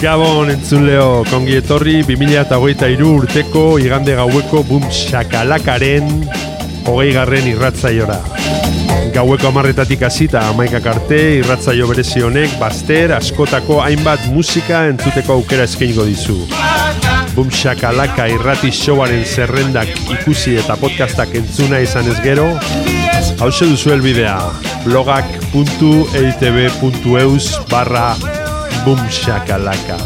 Gabon entzuleo, kongi etorri 2023 urteko igande gaueko bum shakalakaren hogei garren irratzaiora. Gaueko amarretatik hasita amaikak arte irratzaio berezi honek baster askotako hainbat musika entzuteko aukera eskainiko dizu. Bum shakalaka irrati showaren zerrendak ikusi eta podcastak entzuna izan ez gero, hause duzu elbidea blogak.eitb.eus barra bum shakalaka.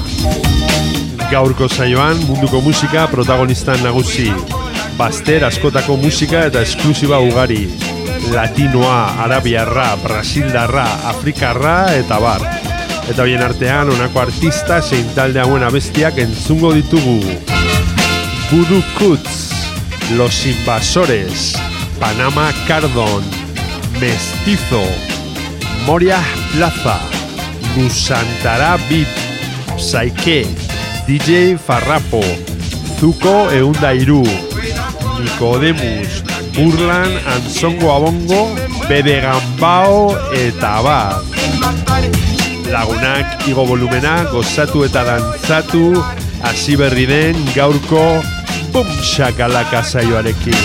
Gaurko saioan munduko musika protagonistan nagusi. Baster askotako musika eta esklusiba ugari. Latinoa, arabiarra, brasildarra, afrikarra eta bar. Eta hoien artean honako artista zein talde hauen abestiak entzungo ditugu. Voodoo Cuts, Los Invasores, Panama Cardon, Mestizo, Moria Plaza, Nusantara Beat, Psyche, DJ Farrapo, Zuko Eunda Iru, Nicodemus, Burlan, Ansongo Abongo, Bede Gambao eta Abar. Lagunak igo volumena gozatu eta dantzatu hasi berri den gaurko Bum Shakalaka saioarekin.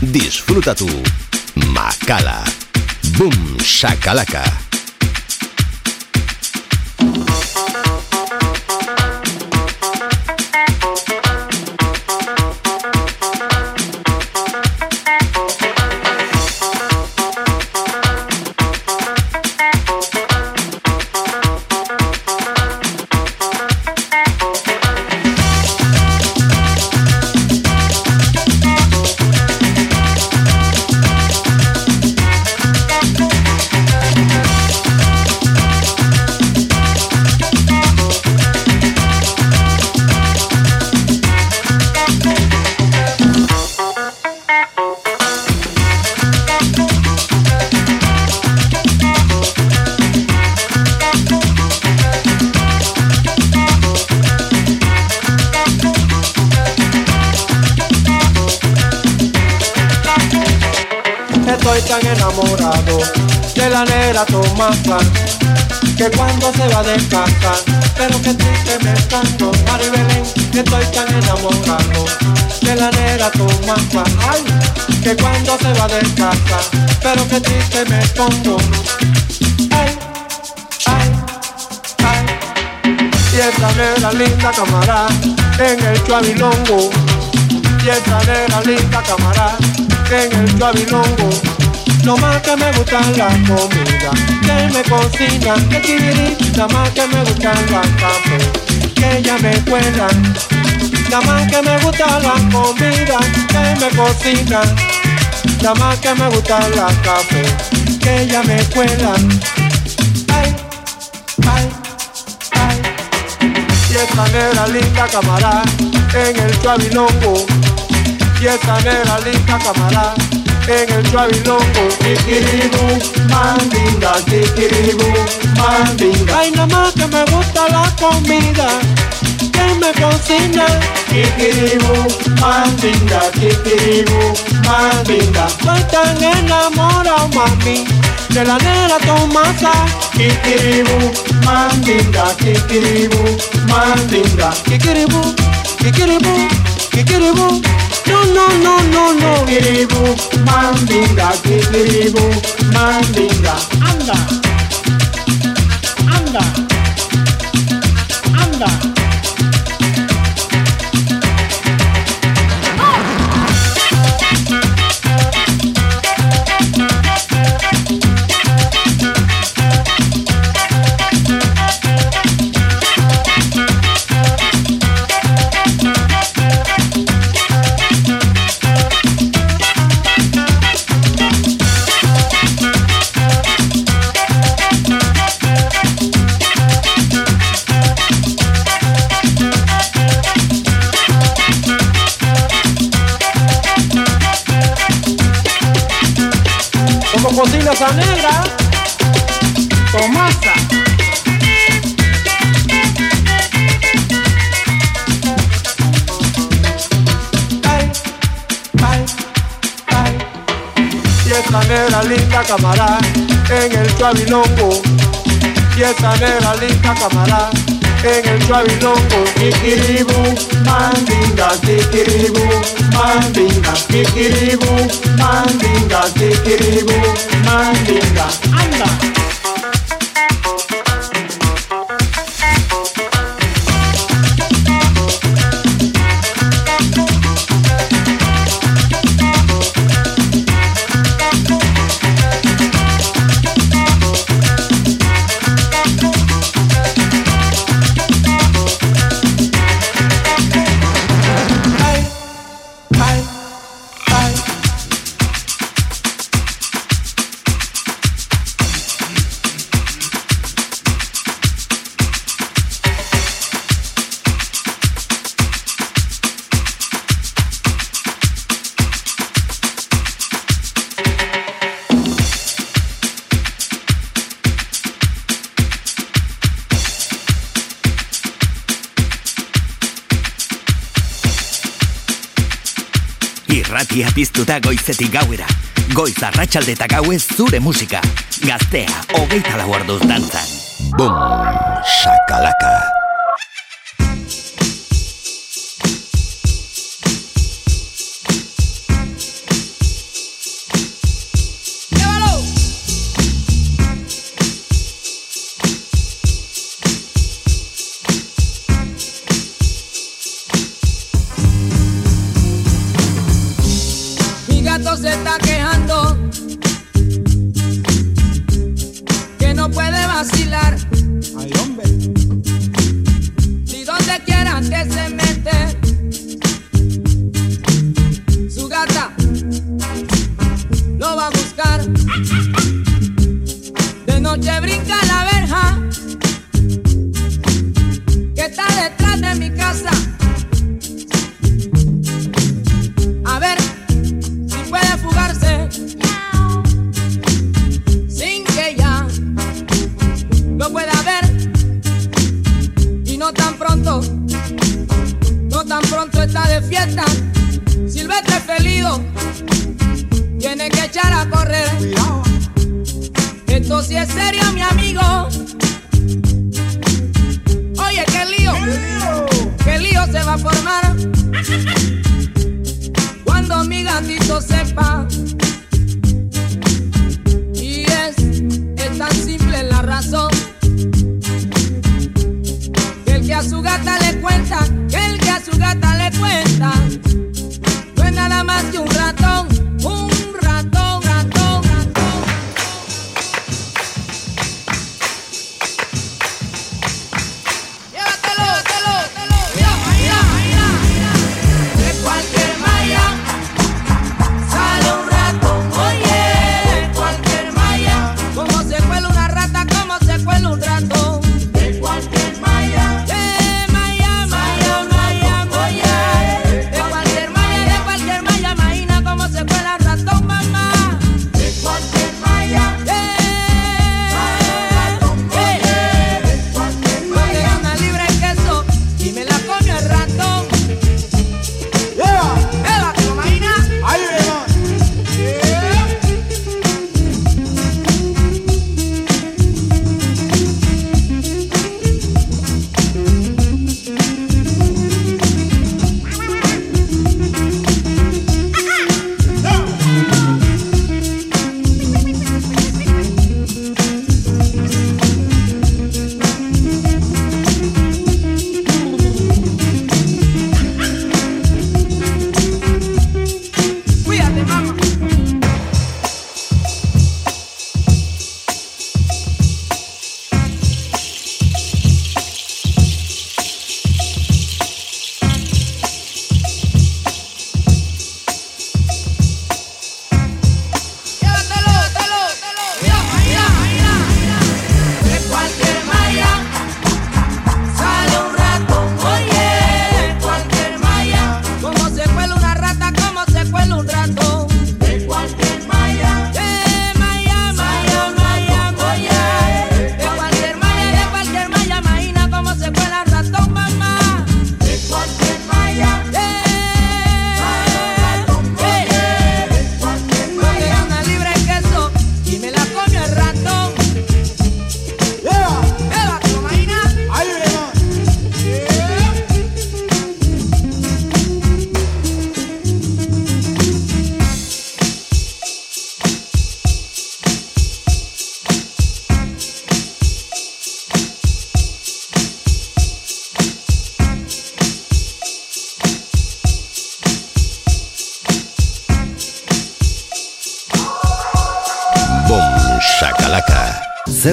disfruta tu Macala. Boom, shakalaka. Enamorado de la negra Tomasa, que cuando se va de casa, pero que triste me canto, Maribelén, que estoy tan enamorado de la negra Tomasa, ay, que cuando se va de casa, pero que triste me pongo, ay, ay, ay, y esa negra linda camarada en el chuabilongo, y esa negra linda camarada en el chuabilongo. No más que me gusta la comida, que me cocina, que tibiri, nada más que me gusta la café, que ella me cuela. Nada más que me gusta la comida, que me cocina, nada más que me gusta la café, que ella me cuela. Ay, ay, ay. Y esa negra linda camarada en el chuabilongo y esa negra linda camarada en el chuabilongo. Kikiribu, mandinga, kikiribu, mandinga. Ay, nada más que me gusta la comida, que me cocina. Kikiribu, mandinga, kikiribu, mandinga. Estoy tan enamorado, mami, de la negra Tomasa. Kikiribu, mandinga, kikiribu, mandinga. Kikiribu, kikiribu, kikiribu. No, no, no, no, no. Mandinga, mandinga. Anda, anda, en el chuabilongo. Kikiribu, mandinga, kikiribu, mandinga, kikiribu, mandinga, kikiribu, mandinga. Anda. Irratia piztuta goizetik gauera. Goiz arratsalde eta gauez zure musika. Gaztea, hogeita lau orduz dantzan. Bum, shakalaka.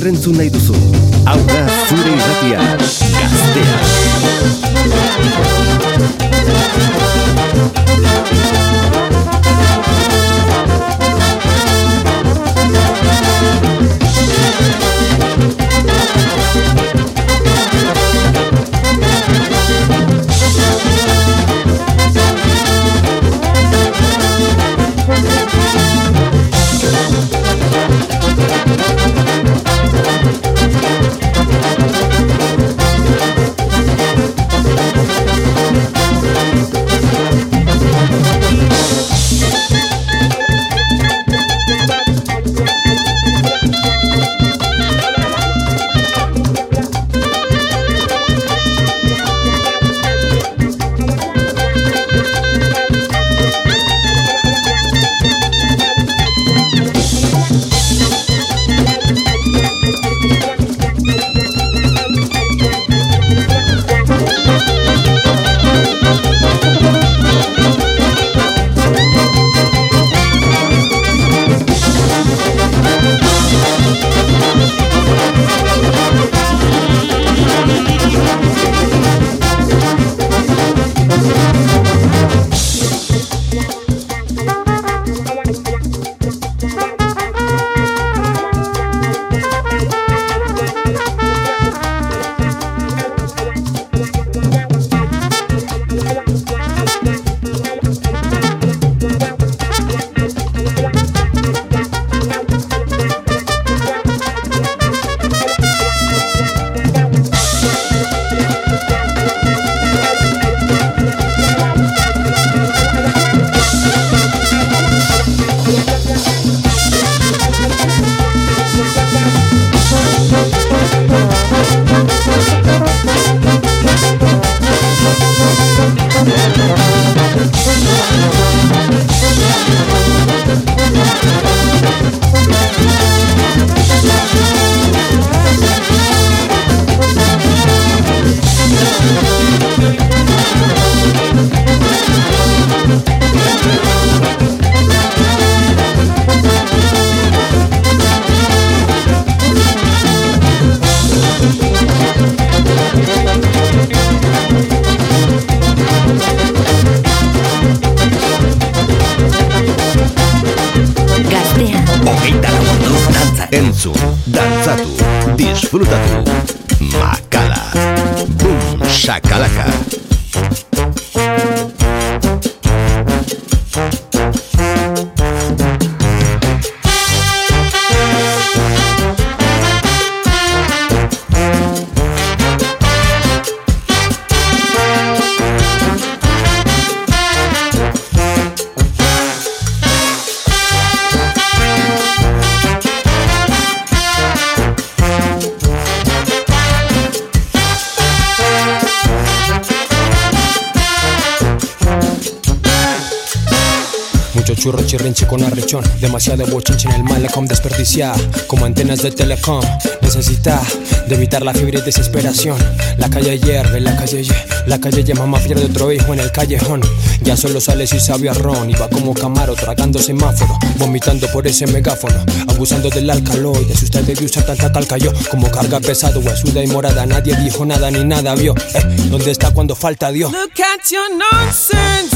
rentsu nahi duzu. Chirrinche con arrechón. Demasiado bochinche en el malecom desperdiciar Como antenas de telecom. Necesita de evitar la fiebre y desesperación. La calle hierve, la calle La calle ye mamá pierde otro hijo en el callejón. Ya solo sale si sabe a ron Y va como camaro tragando semáforo Vomitando por ese megáfono Abusando del alcaloide. Si usted debe usar tanta talca yo Como carga pesado, huesuda y morada. Nadie dijo nada ni nada vio. Eh, ¿Dónde está cuando falta Dios? Look at your nonsense.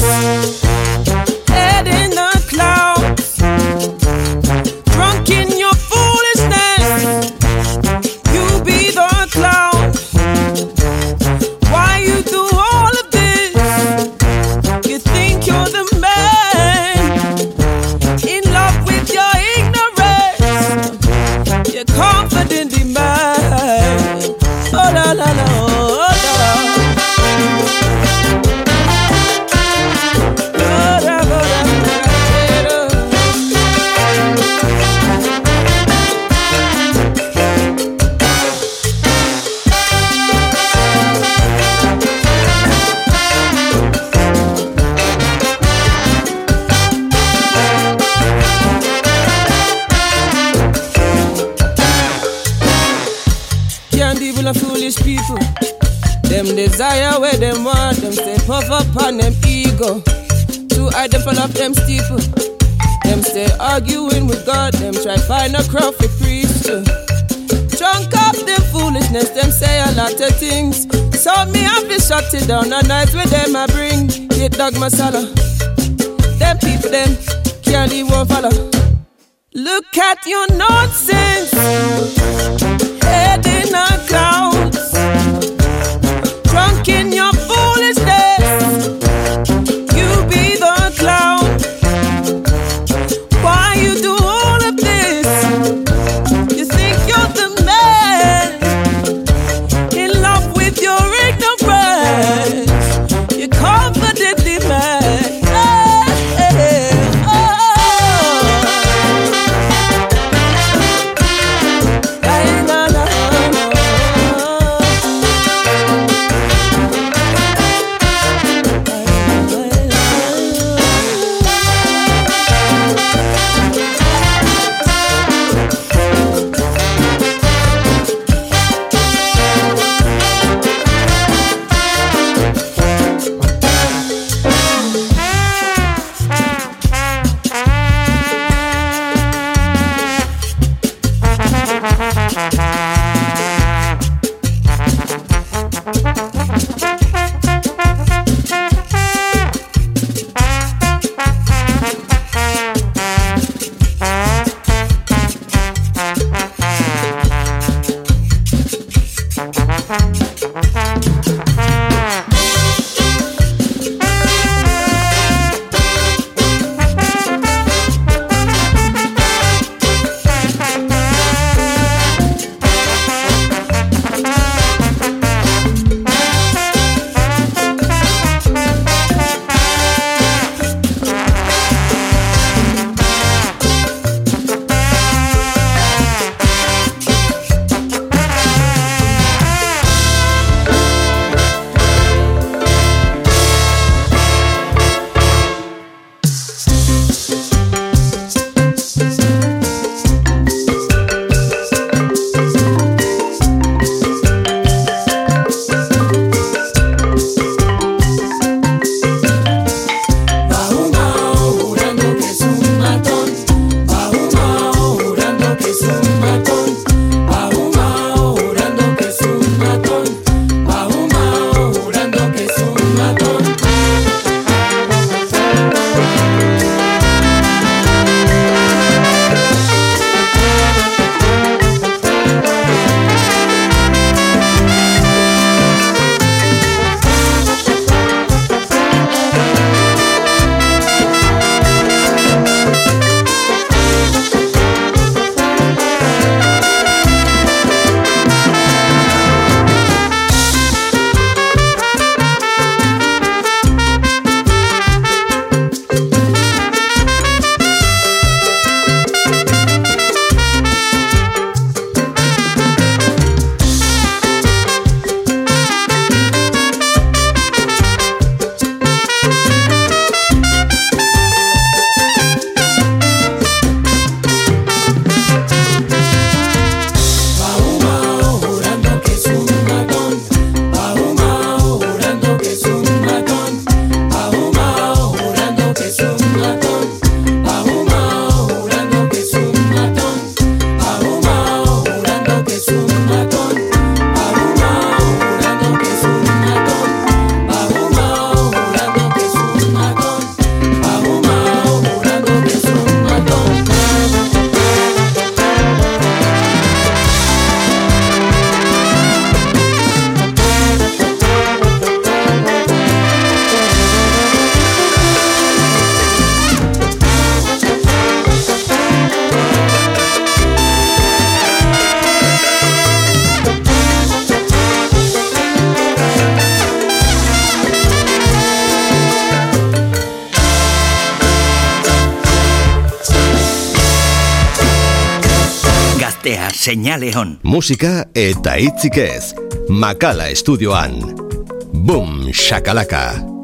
Them fall off them steeple. Them stay arguing with God, them try find a crowd for priest. Drunk up them foolishness, them say a lot of things. So me have to shut it down, the nights with them I bring. Hit dog masala. Them people them can't leave one follow. Look at your nonsense. Head in the clouds. Señale on. Musika eta hitzik ez. Makala estudioan. Boom, shakalaka.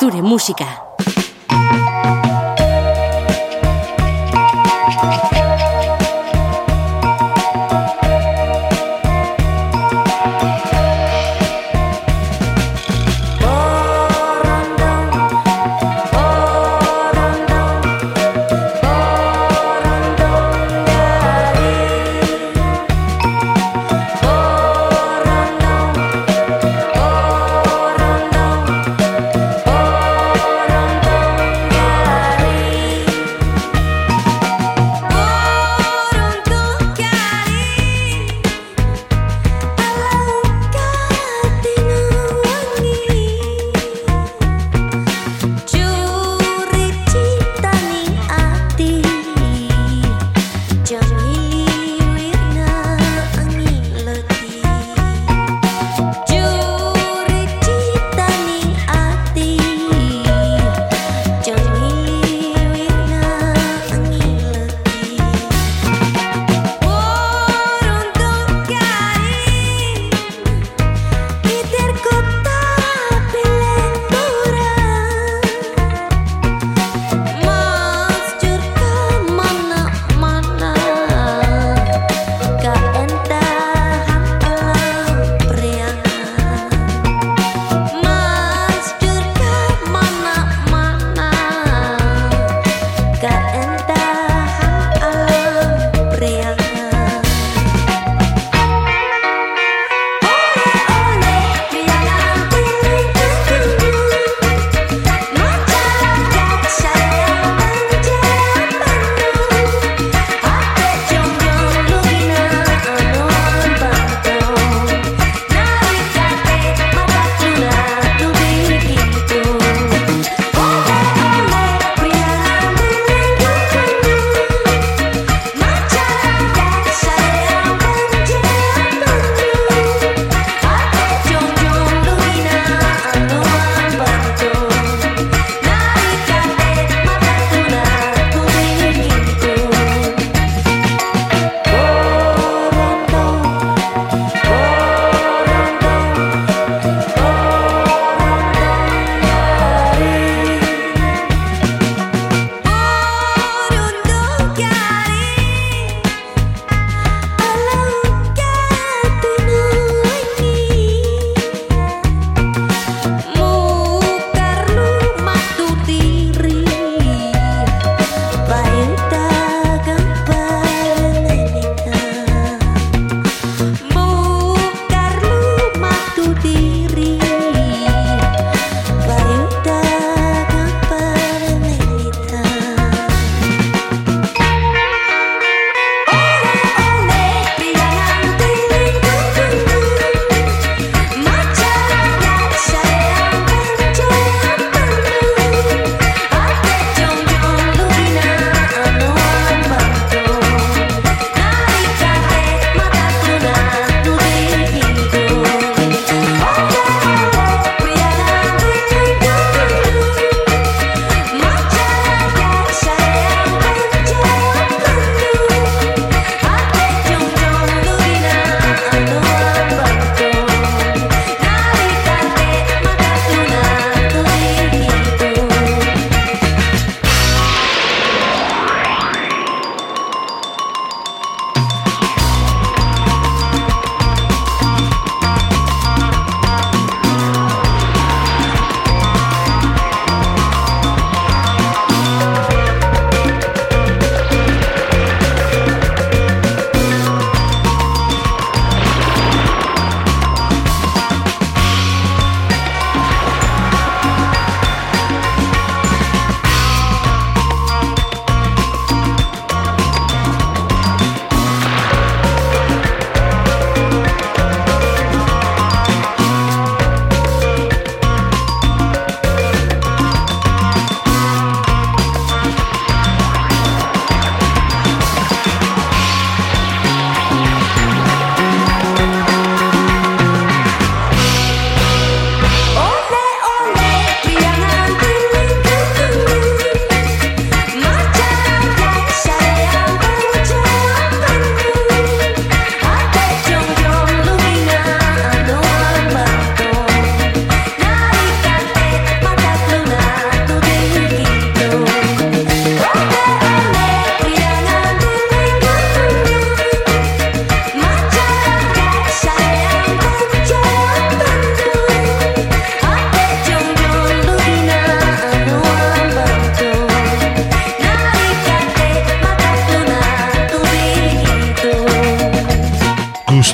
Asture Música.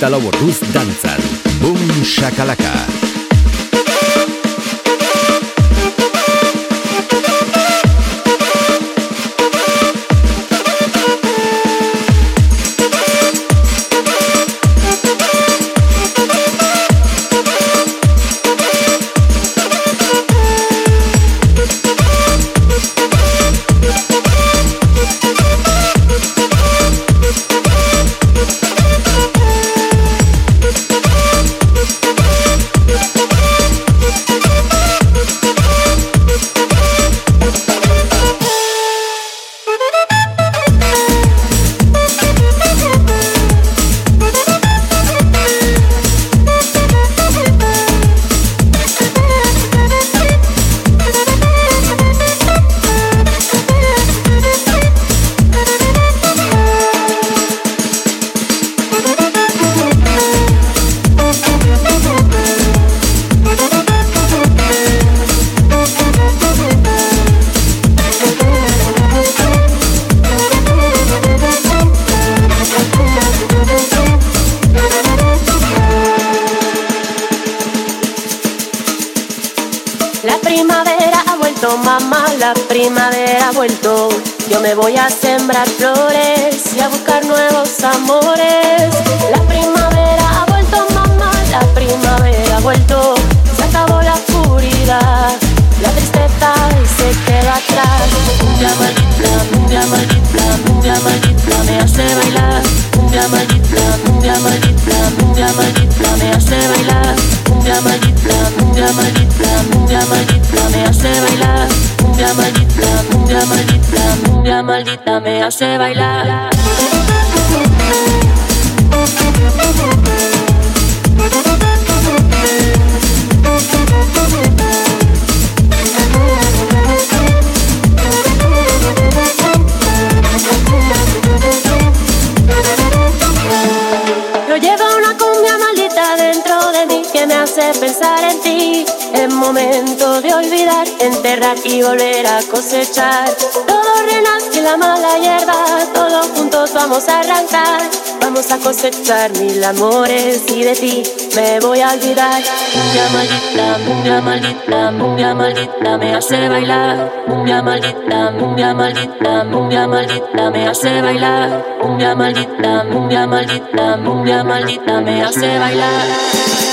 hogeita lau orduz dantzan. Bum, shakalaka. Y a buscar nuevos amores. La primavera ha vuelto, mamá, la primavera ha vuelto. Se acabó la oscuridad, la tristeza se queda atrás. Cumbia maldita, cumbia maldita, cumbia maldita, me hace bailar. Cumbia maldita, cumbia maldita, cumbia maldita, me hace bailar. Cumbia maldita, cumbia maldita, cumbia maldita, me hace bailar. Cumbia maldita, cumbia maldita, cumbia maldita, me hace bailar. Momento de olvidar, enterrar y volver a cosechar. Todo renace la mala hierba, todos juntos vamos a arrancar. Vamos a cosechar mil amores y de ti me voy a olvidar. Cumbia maldita, cumbia maldita, cumbia maldita, me hace bailar. Cumbia maldita, cumbia maldita, cumbia maldita, me hace bailar. Cumbia maldita, cumbia maldita, cumbia maldita, me hace bailar.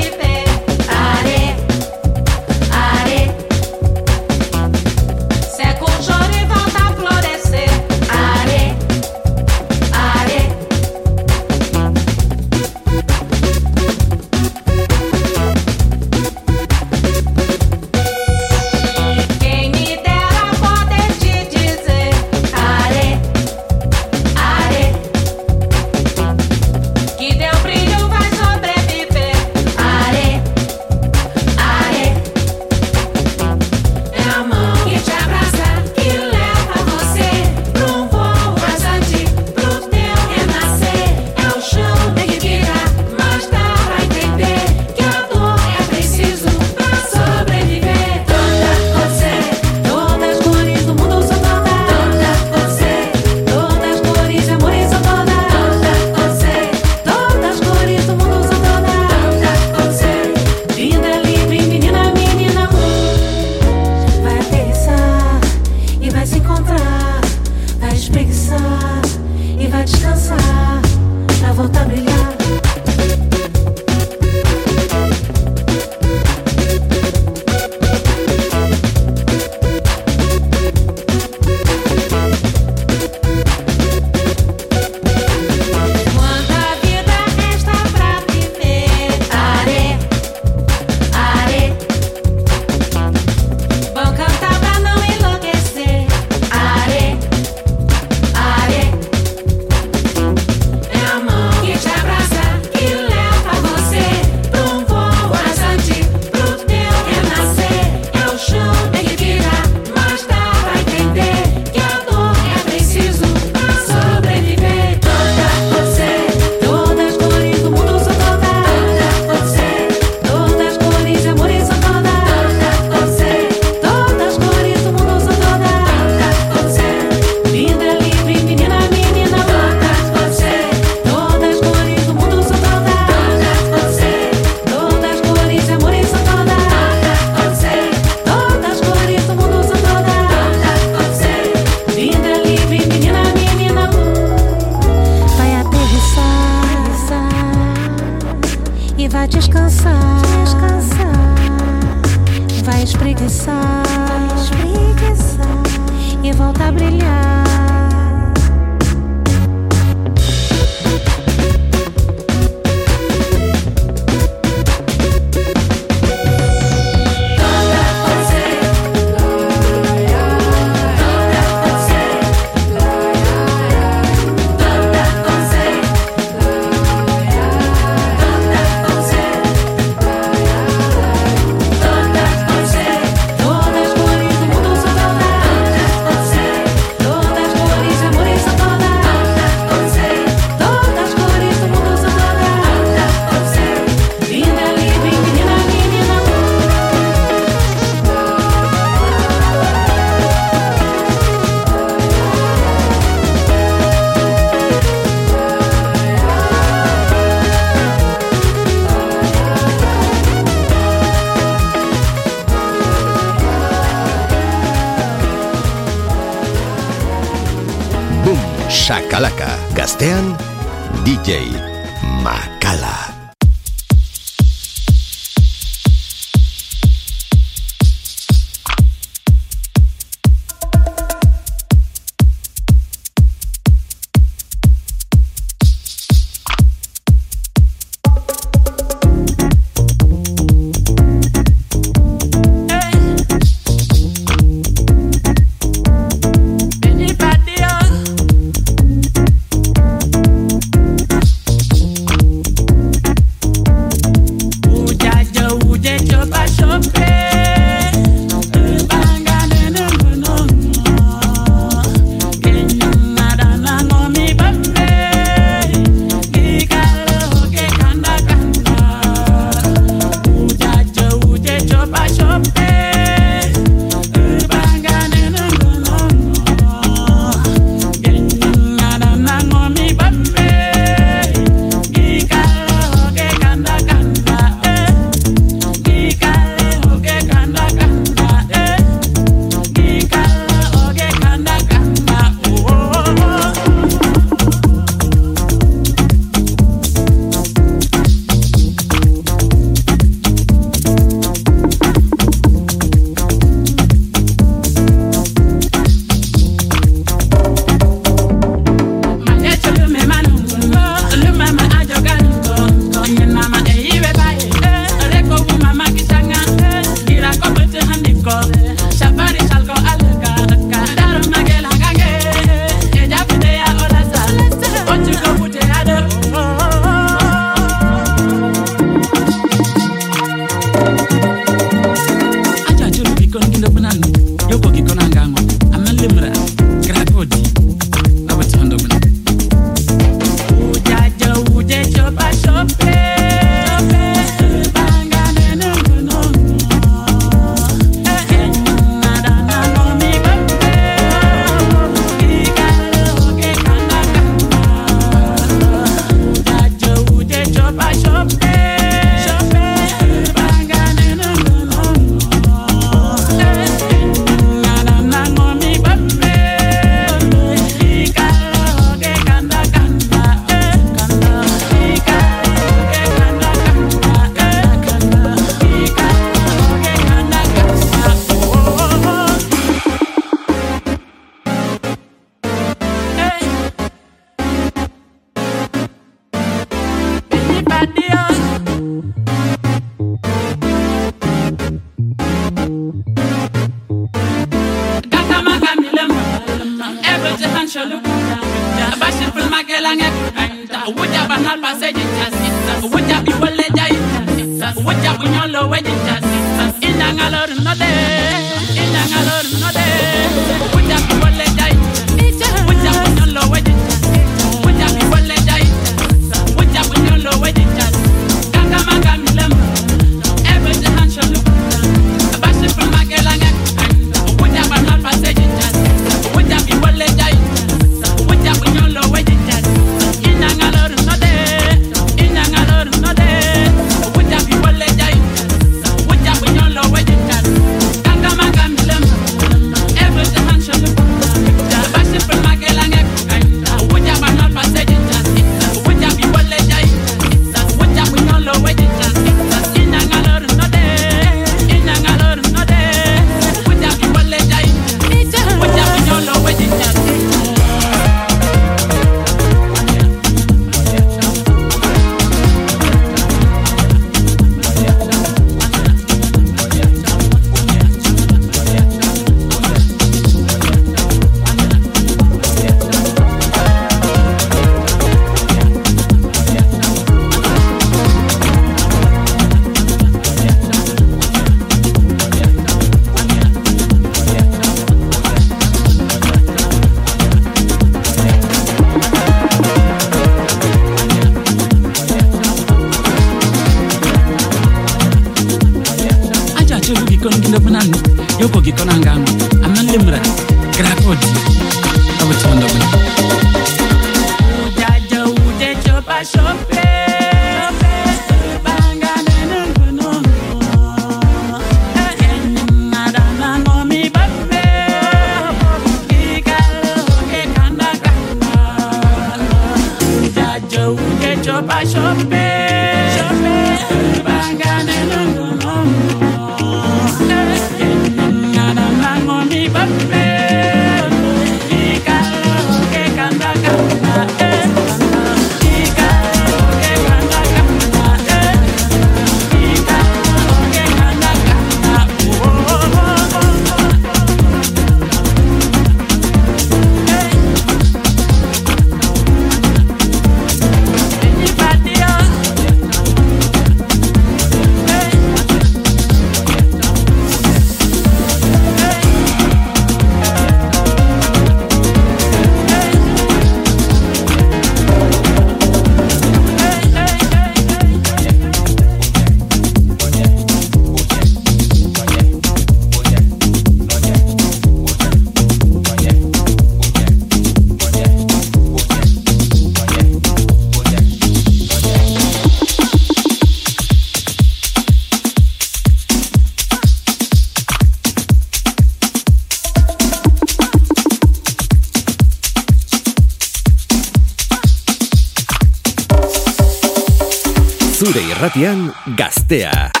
Irratian gaztea.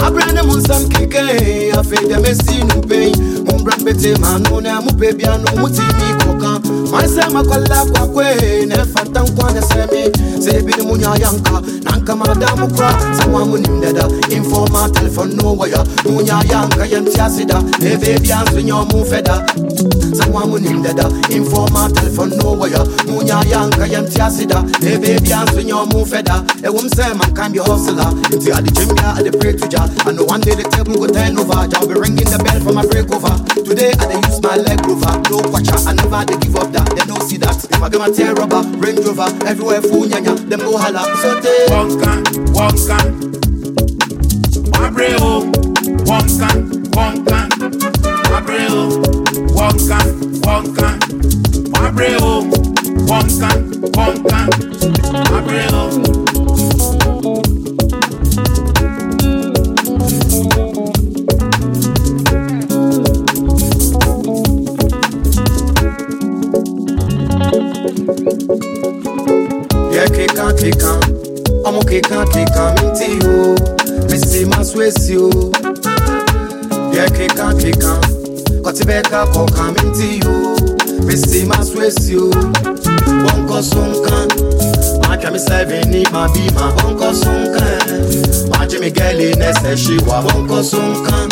Mabrane mu nsɛm keke afei deɛ mɛsi no pɛi mombra mbɛte maano na mopɛ bia no motimi kɔka mansɛ makwala kwakwe na ɛfata nkwa ne sɛ me sɛ ebi ne mu nya yanka na nka mada mo kora sɛ informa telephone no wɔya na wonya yanka yɛnte ase da na ɛbɛbia nso nyɛ ɔmo fɛ da. Sɛ moa monim dada informa telephone no wɔya na wonya yanka yɛnte ase da na ɛbɛbia nso nyɛ ɔmo fɛ da. Ɛwom sɛ hustler nti ade gyem bia ade pray to ja I know one day the table go turn over Ja will be ringing the bell for my breakover Today I dey use my leg rover No watcher, I never dey give up that They don't see that If I get my tear rubber, Range Rover Everywhere full nyanya, them go holla So they Wonka, wonka. Abreu, oh. wonka, wonka. Abreu, oh. wonka, wonka. Abreu, oh. wonka, wonka. Abreu. Keka keka Omo keka keka minti yo Missy maswesi yo Yeah, keka keka Kotibeka koka minti yo Missy maswesi yo Bonko sunkan Macha mi seven ni ma bima Bonko sunkan Macha mi geli nese shiwa Bonko sunkan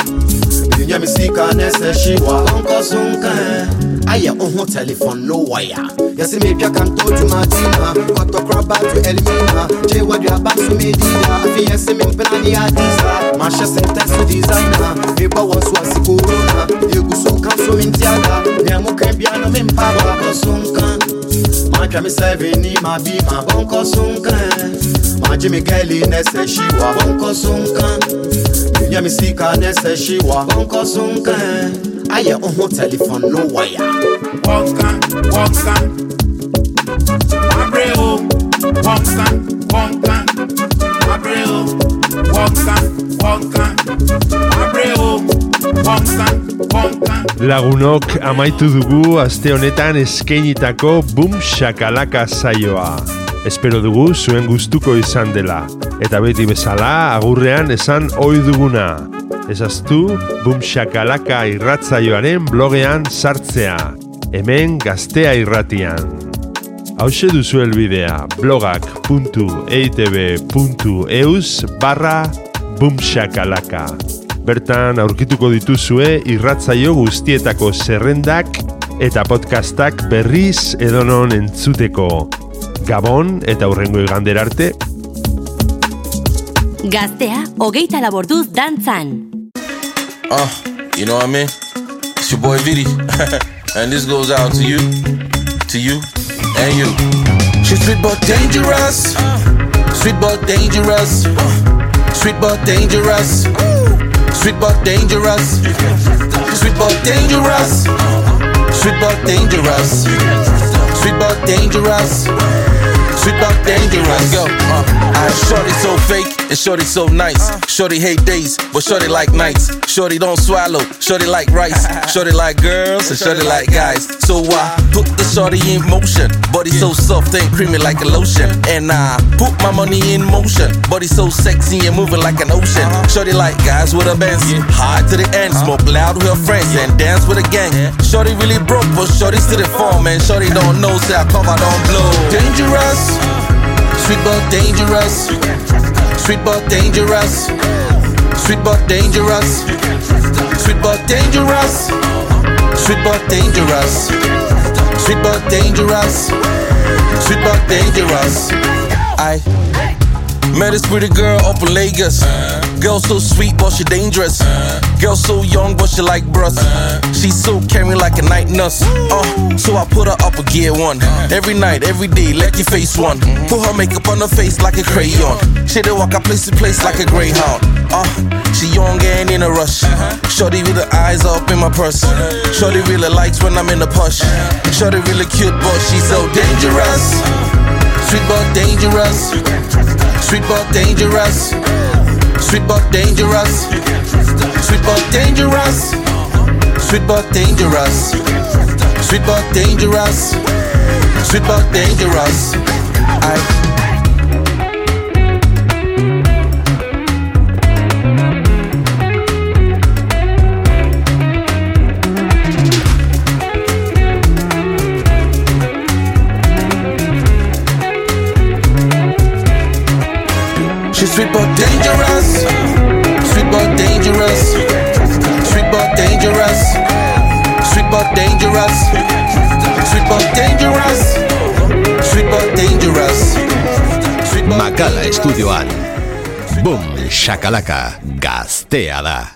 Minya mi sika nese shiwa Bonko sunkan ayɛ wo ho telephone no wire yɛse metwa kanto to madina kɔtɔkoraba to elmina gye waduaba so medida afei yɛse mempena ne adisa mahyɛ sentɛ so designer mebɔ wɔ so ase corona. Yɛgu so ka so mentiada nea moka bia no mempa baakɔ so nka matwa me sɛve ni mabima bɔnkɔ so nka magye me gali nɛ sɛ hyiwa bɔnkɔ so nka Nya mi sika nese shiwa Bonko aye oho telephone no wire. Wọ́nkán wọ́nkán. Abre o, wọ́nkán wọ́nkán. Abre o, wọ́nkán wọ́nkán. Abre o, wọ́nkán wọ́nkán. Lagunok amaitu dugu aste honetan eskeinitako boom shakalaka saioa. Espero dugu zuen gustuko izan dela. Eta beti bezala agurrean esan ohi duguna. Ezaztu Boom Shakalaka irratzaioaren blogean sartzea. Hemen gaztea irratian. Hauxe duzu elbidea blogak.eitb.eus barra boomshakalaka. Bertan aurkituko dituzue irratzaio guztietako zerrendak eta podcastak berriz edonon entzuteko. Gabon eta hurrengo igandera arte. Gaztea, hogeita laborduz dantzan. Uh, you know what I mean? It's your boy Vidi. and this goes out to you, to you, and you. She's sweet but dangerous. Sweet but dangerous. Sweet but dangerous. Sweet but dangerous. Sweet but dangerous. Sweet but dangerous. Sweet but dangerous. Sweet but dangerous. Go. Uh, shorty so fake and shorty so nice. Uh. Shorty hate days, but shorty like nights. Shorty don't swallow. Shorty like rice. Shorty like girls and shorty like guys. So I put the shorty in motion. Body so soft and creamy like a lotion. And I put my money in motion. Body so sexy and moving like an ocean. Uh-huh. Shorty like guys with a Benz. Hard to the end, uh-huh. smoke loud with her friends and dance with a gang. Shorty really broke, but shorty still the form. And shorty don't know, say I cover don't blow. Dangerous. Sweet but dangerous. Sweet but dangerous. Sweet but dangerous. Sweet but dangerous. Sweet but dangerous. Sweet but dangerous. Sweet but dangerous. I met this pretty girl up in Lagos. Girl so sweet, but she dangerous. Girl so young, but she like bruh. she so caring like a night nurse. Uh, so I put her up a gear one. Every night, every day, let your face one. Put her makeup on her face like a crayon. She dey walk a place to place like a greyhound. Uh, she young and in a rush. Shorty with her eyes up in my purse. Shorty really likes when I'm in the push. Shorty really cute, but she's so dangerous. Sweet but dangerous. Sweet but dangerous. Sweet but dangerous. Sweet but dangerous. Sweet but dangerous. Sweet but dangerous. Sweet but dangerous. I sweet but dangerous. Sweet but dangerous. Sweet but dangerous. Sweet but dangerous. Sweet but dangerous. Sweet but dangerous. Makala estudioan. Boom, shakalaka, gaztea da.